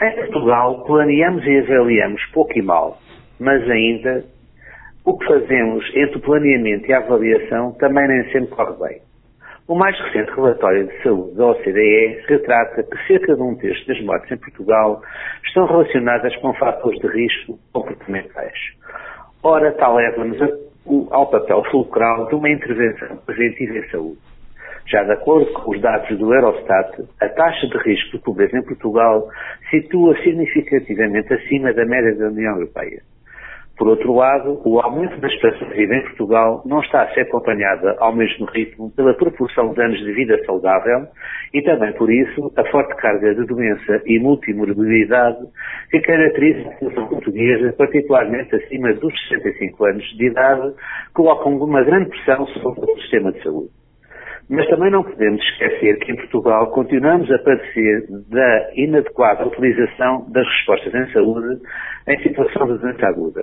Em Portugal, planeamos e avaliamos pouco e mal, mas ainda o que fazemos entre o planeamento e a avaliação também nem sempre corre bem. O mais recente relatório de saúde da OCDE retrata que cerca de um terço das mortes em Portugal estão relacionadas com fatores de risco comportamentais. Ora, tal leva-nos ao papel fulcral de uma intervenção preventiva em saúde. Já de acordo com os dados do Eurostat, a taxa de risco de pobreza em Portugal situa significativamente acima da média da União Europeia. Por outro lado, o aumento da esperança de vida em Portugal não está a ser acompanhada ao mesmo ritmo pela proporção de anos de vida saudável e também por isso a forte carga de doença e multimorbilidade que caracteriza a população portuguesa, particularmente acima dos 65 anos de idade, colocam uma grande pressão sobre o sistema de saúde. Mas também não podemos esquecer que em Portugal continuamos a padecer da inadequada utilização das respostas em saúde em situação de doença aguda.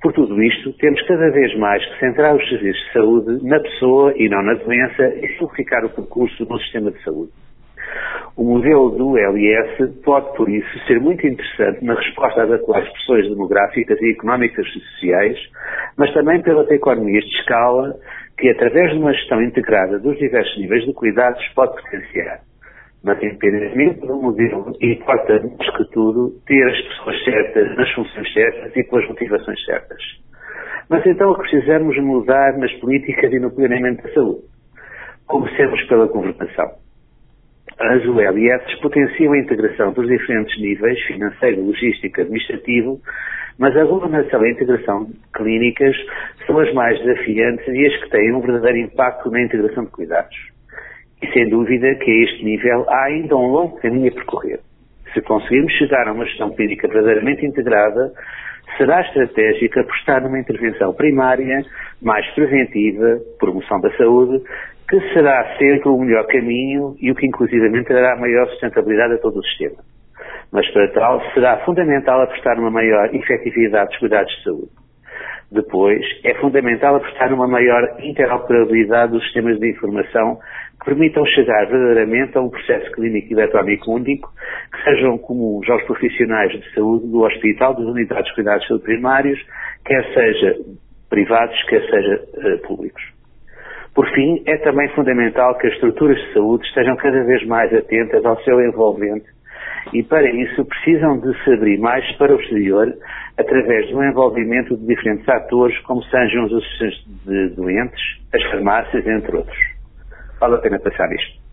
Por tudo isto, temos cada vez mais que centrar os serviços de saúde na pessoa e não na doença e simplificar o percurso do sistema de saúde. O modelo do LIS pode, por isso, ser muito interessante na resposta às atuais pressões demográficas e económicas e sociais, mas também pelas economias de escala que, através de uma gestão integrada dos diversos níveis de cuidados, pode potenciar mas independentemente do modelo, importa mais que tudo ter as pessoas certas, nas funções certas e com as motivações certas. Mas então o que precisamos mudar nas políticas e no planeamento da saúde. Comecemos pela governação. As ULS potenciam a integração dos diferentes níveis, financeiro, logístico, administrativo, mas a governação e a integração clínicas são as mais desafiantes e as que têm um verdadeiro impacto na integração de cuidados. E sem dúvida que a este nível há ainda um longo caminho a percorrer. Se conseguirmos chegar a uma gestão clínica verdadeiramente integrada, será estratégico apostar numa intervenção primária, mais preventiva, promoção da saúde, que será sempre o melhor caminho e o que inclusivamente dará maior sustentabilidade a todo o sistema. Mas para tal será fundamental apostar numa maior efetividade dos cuidados de saúde. Depois, é fundamental apostar numa maior interoperabilidade dos sistemas de informação que permitam chegar verdadeiramente a um processo clínico eletrónico único que sejam comuns aos profissionais de saúde do hospital, das unidades de cuidados de saúde primários, quer seja privados, quer seja uh, públicos. Por fim, é também fundamental que as estruturas de saúde estejam cada vez mais atentas ao seu envolvente e para isso precisam de se abrir mais para o exterior através do envolvimento de diferentes atores, como sejam os assistentes de doentes, as farmácias, entre outros. Vale a pena pensar nisto.